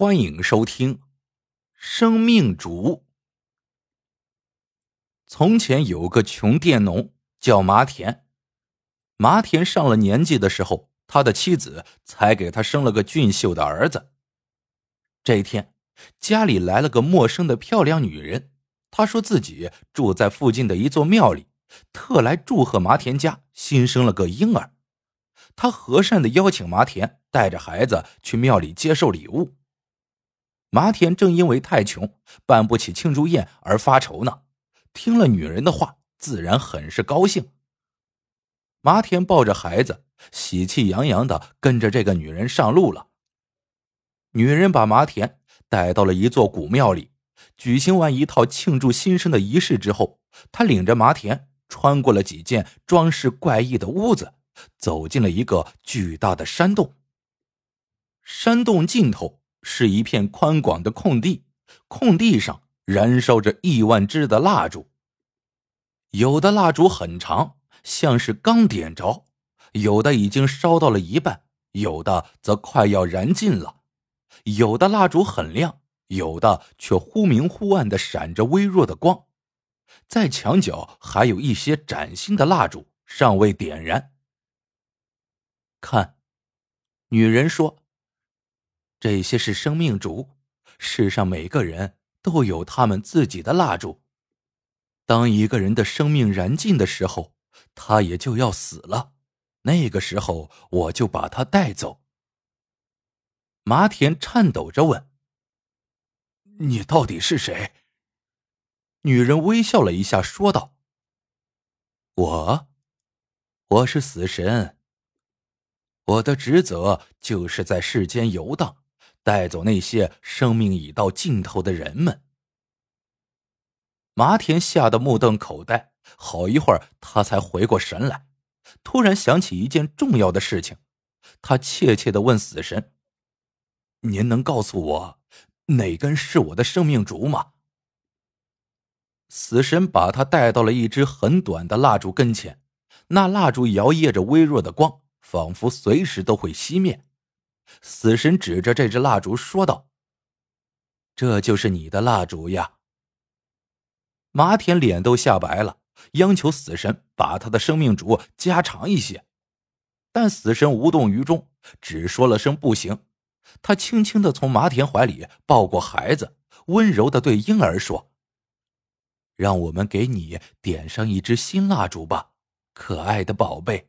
欢迎收听《生命主》。从前有个穷佃农叫麻田，麻田上了年纪的时候，他的妻子才给他生了个俊秀的儿子。这一天，家里来了个陌生的漂亮女人，她说自己住在附近的一座庙里，特来祝贺麻田家新生了个婴儿。她和善的邀请麻田带着孩子去庙里接受礼物。麻田正因为太穷，办不起庆祝宴而发愁呢。听了女人的话，自然很是高兴。麻田抱着孩子，喜气洋洋的跟着这个女人上路了。女人把麻田带到了一座古庙里，举行完一套庆祝新生的仪式之后，她领着麻田穿过了几间装饰怪异的屋子，走进了一个巨大的山洞。山洞尽头。是一片宽广的空地，空地上燃烧着亿万支的蜡烛。有的蜡烛很长，像是刚点着；有的已经烧到了一半，有的则快要燃尽了。有的蜡烛很亮，有的却忽明忽暗的闪着微弱的光。在墙角还有一些崭新的蜡烛尚未点燃。看，女人说。这些是生命烛，世上每个人都有他们自己的蜡烛。当一个人的生命燃尽的时候，他也就要死了。那个时候，我就把他带走。麻田颤抖着问：“你到底是谁？”女人微笑了一下，说道：“我，我是死神。我的职责就是在世间游荡。”带走那些生命已到尽头的人们。麻田吓得目瞪口呆，好一会儿他才回过神来，突然想起一件重要的事情，他怯怯的问死神：“您能告诉我哪根是我的生命烛吗？”死神把他带到了一支很短的蜡烛跟前，那蜡烛摇曳着微弱的光，仿佛随时都会熄灭。死神指着这支蜡烛说道：“这就是你的蜡烛呀。”麻田脸都吓白了，央求死神把他的生命烛加长一些，但死神无动于衷，只说了声“不行”。他轻轻的从麻田怀里抱过孩子，温柔的对婴儿说：“让我们给你点上一支新蜡烛吧，可爱的宝贝。”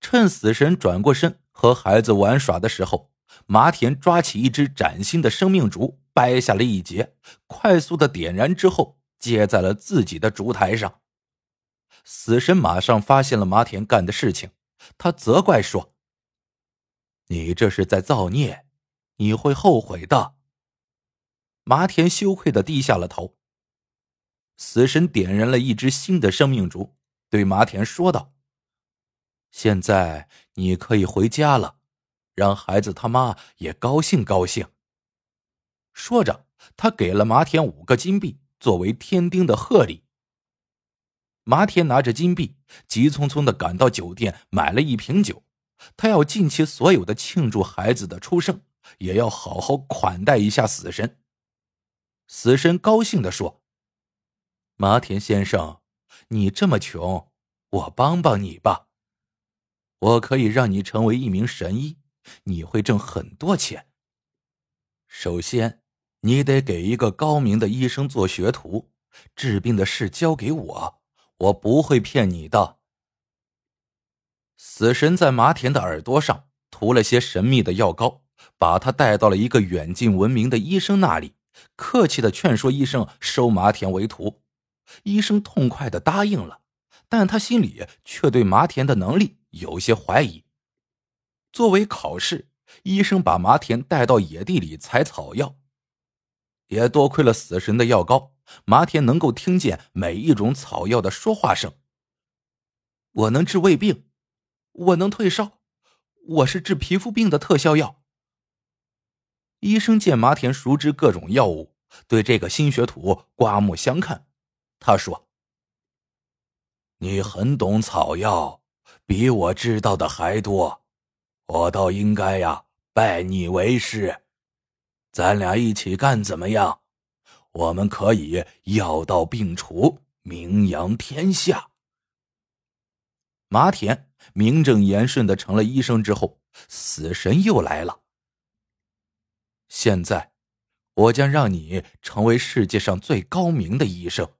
趁死神转过身。和孩子玩耍的时候，麻田抓起一支崭新的生命烛，掰下了一截，快速的点燃之后，接在了自己的烛台上。死神马上发现了麻田干的事情，他责怪说：“你这是在造孽，你会后悔的。”麻田羞愧的低下了头。死神点燃了一支新的生命烛，对麻田说道。现在你可以回家了，让孩子他妈也高兴高兴。说着，他给了麻田五个金币作为天丁的贺礼。麻田拿着金币，急匆匆的赶到酒店，买了一瓶酒。他要尽其所有的庆祝孩子的出生，也要好好款待一下死神。死神高兴的说：“麻田先生，你这么穷，我帮帮你吧。”我可以让你成为一名神医，你会挣很多钱。首先，你得给一个高明的医生做学徒，治病的事交给我，我不会骗你的。死神在麻田的耳朵上涂了些神秘的药膏，把他带到了一个远近闻名的医生那里，客气的劝说医生收麻田为徒。医生痛快的答应了，但他心里却对麻田的能力。有些怀疑。作为考试，医生把麻田带到野地里采草药，也多亏了死神的药膏，麻田能够听见每一种草药的说话声。我能治胃病，我能退烧，我是治皮肤病的特效药。医生见麻田熟知各种药物，对这个新学徒刮目相看。他说：“你很懂草药。”比我知道的还多，我倒应该呀拜你为师，咱俩一起干怎么样？我们可以药到病除，名扬天下。麻田名正言顺的成了医生之后，死神又来了。现在，我将让你成为世界上最高明的医生。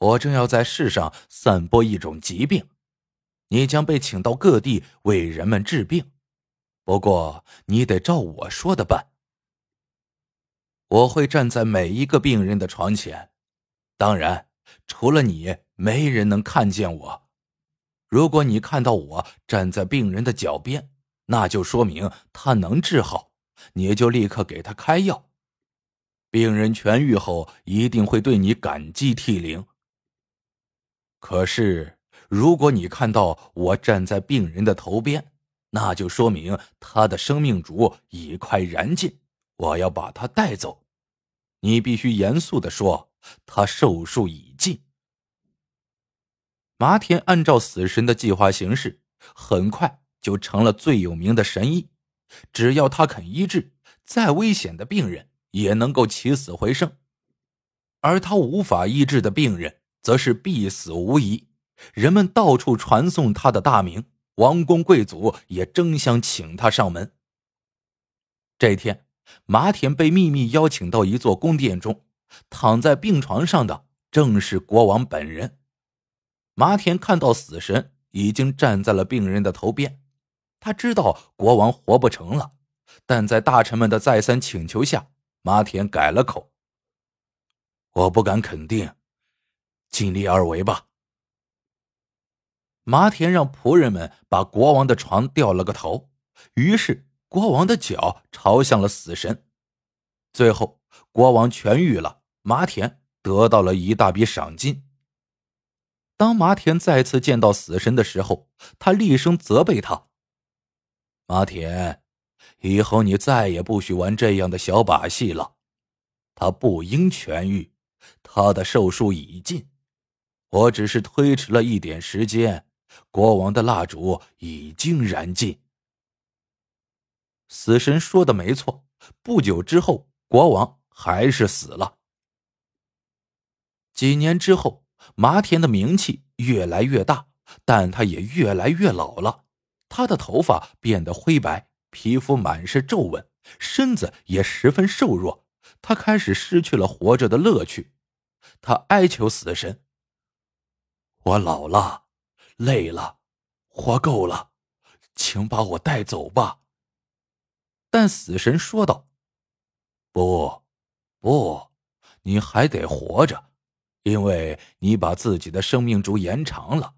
我正要在世上散播一种疾病，你将被请到各地为人们治病。不过，你得照我说的办。我会站在每一个病人的床前，当然，除了你，没人能看见我。如果你看到我站在病人的脚边，那就说明他能治好，你就立刻给他开药。病人痊愈后，一定会对你感激涕零。可是，如果你看到我站在病人的头边，那就说明他的生命烛已快燃尽，我要把他带走。你必须严肃的说，他寿数已尽。麻田按照死神的计划行事，很快就成了最有名的神医。只要他肯医治，再危险的病人也能够起死回生；而他无法医治的病人，则是必死无疑，人们到处传颂他的大名，王公贵族也争相请他上门。这天，马田被秘密邀请到一座宫殿中，躺在病床上的正是国王本人。马田看到死神已经站在了病人的头边，他知道国王活不成了，但在大臣们的再三请求下，马田改了口：“我不敢肯定。”尽力而为吧。麻田让仆人们把国王的床掉了个头，于是国王的脚朝向了死神。最后，国王痊愈了，麻田得到了一大笔赏金。当麻田再次见到死神的时候，他厉声责备他：“麻田，以后你再也不许玩这样的小把戏了。他不应痊愈，他的寿数已尽。”我只是推迟了一点时间，国王的蜡烛已经燃尽。死神说的没错，不久之后，国王还是死了。几年之后，麻田的名气越来越大，但他也越来越老了。他的头发变得灰白，皮肤满是皱纹，身子也十分瘦弱。他开始失去了活着的乐趣，他哀求死神。我老了，累了，活够了，请把我带走吧。但死神说道：“不，不，你还得活着，因为你把自己的生命烛延长了，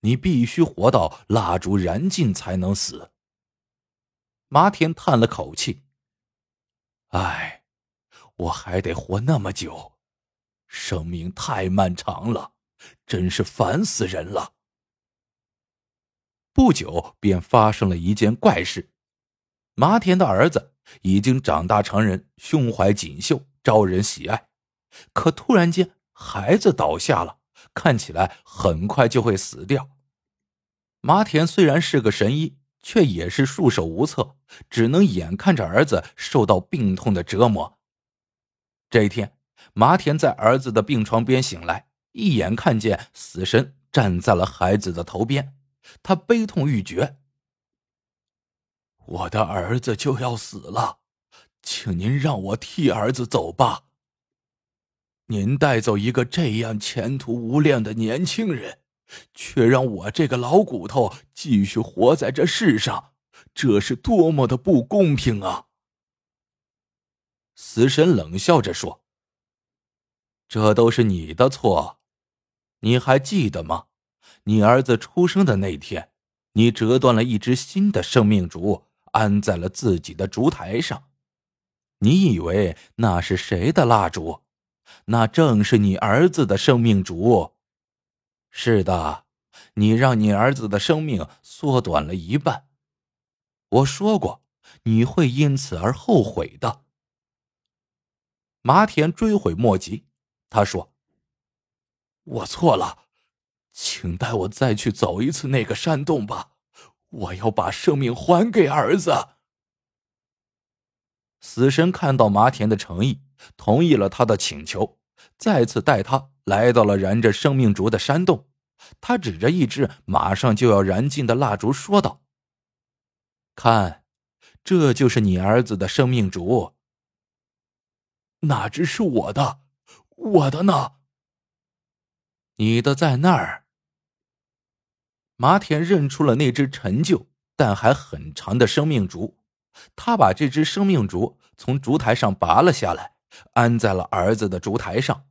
你必须活到蜡烛燃尽才能死。”麻田叹了口气：“唉，我还得活那么久，生命太漫长了。”真是烦死人了！不久便发生了一件怪事，麻田的儿子已经长大成人，胸怀锦绣，招人喜爱。可突然间，孩子倒下了，看起来很快就会死掉。麻田虽然是个神医，却也是束手无策，只能眼看着儿子受到病痛的折磨。这一天，麻田在儿子的病床边醒来。一眼看见死神站在了孩子的头边，他悲痛欲绝。我的儿子就要死了，请您让我替儿子走吧。您带走一个这样前途无量的年轻人，却让我这个老骨头继续活在这世上，这是多么的不公平啊！死神冷笑着说：“这都是你的错。”你还记得吗？你儿子出生的那天，你折断了一只新的生命烛，安在了自己的烛台上。你以为那是谁的蜡烛？那正是你儿子的生命烛。是的，你让你儿子的生命缩短了一半。我说过，你会因此而后悔的。麻田追悔莫及，他说。我错了，请带我再去走一次那个山洞吧。我要把生命还给儿子。死神看到麻田的诚意，同意了他的请求，再次带他来到了燃着生命烛的山洞。他指着一支马上就要燃尽的蜡烛说道：“看，这就是你儿子的生命烛。哪只是我的？我的呢？你的在那儿。”麻田认出了那只陈旧但还很长的生命烛，他把这只生命烛从烛台上拔了下来，安在了儿子的烛台上。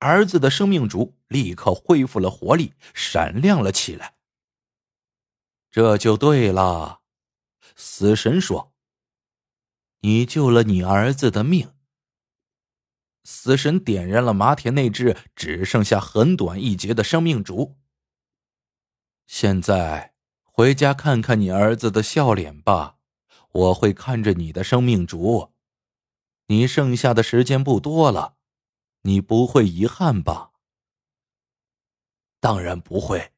儿子的生命烛立刻恢复了活力，闪亮了起来。这就对了，死神说：“你救了你儿子的命。”死神点燃了麻田那只只剩下很短一截的生命烛。现在回家看看你儿子的笑脸吧，我会看着你的生命烛。你剩下的时间不多了。你不会遗憾吧？当然不会，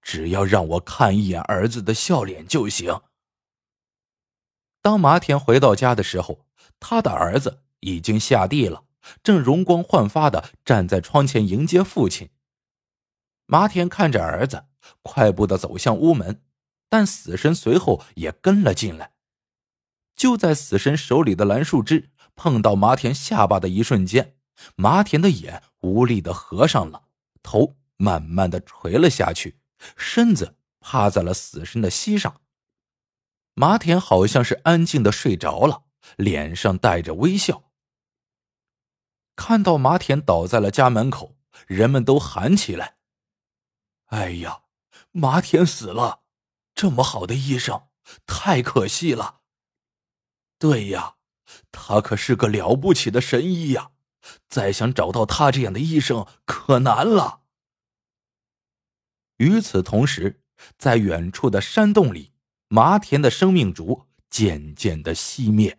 只要让我看一眼儿子的笑脸就行。当麻田回到家的时候，他的儿子已经下地了，正容光焕发的站在窗前迎接父亲。麻田看着儿子，快步的走向屋门，但死神随后也跟了进来。就在死神手里的蓝树枝碰到麻田下巴的一瞬间。麻田的眼无力的合上了，头慢慢的垂了下去，身子趴在了死神的膝上。麻田好像是安静的睡着了，脸上带着微笑。看到麻田倒在了家门口，人们都喊起来：“哎呀，麻田死了！这么好的医生，太可惜了。”对呀，他可是个了不起的神医呀。再想找到他这样的医生可难了。与此同时，在远处的山洞里，麻田的生命烛渐渐的熄灭。